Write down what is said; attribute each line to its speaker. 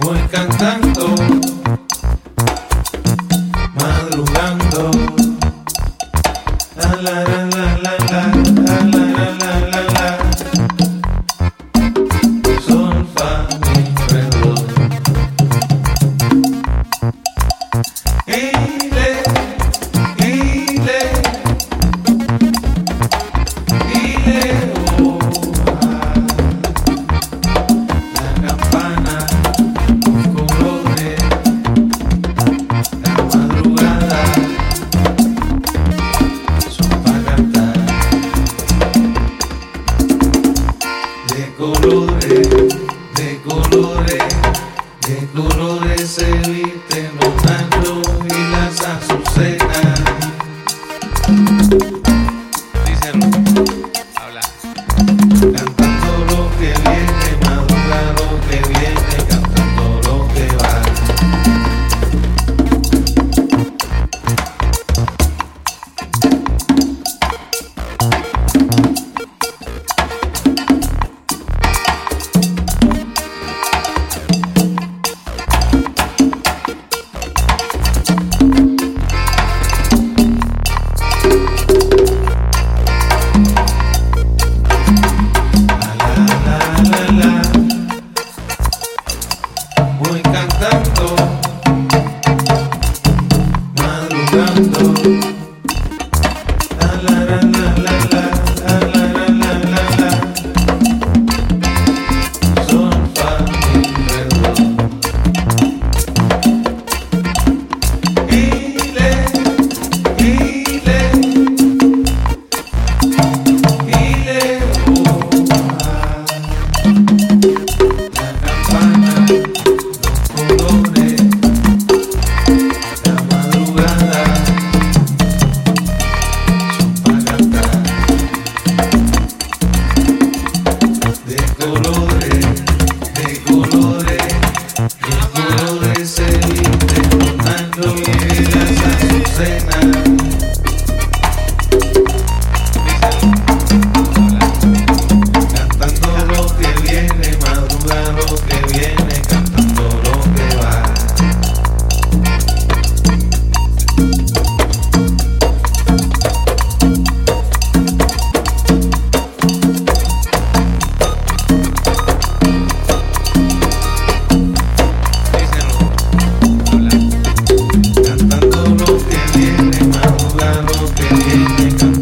Speaker 1: Voy cantando, madrugando. La, la, la. dolores se visten los y las azucenas. jugando que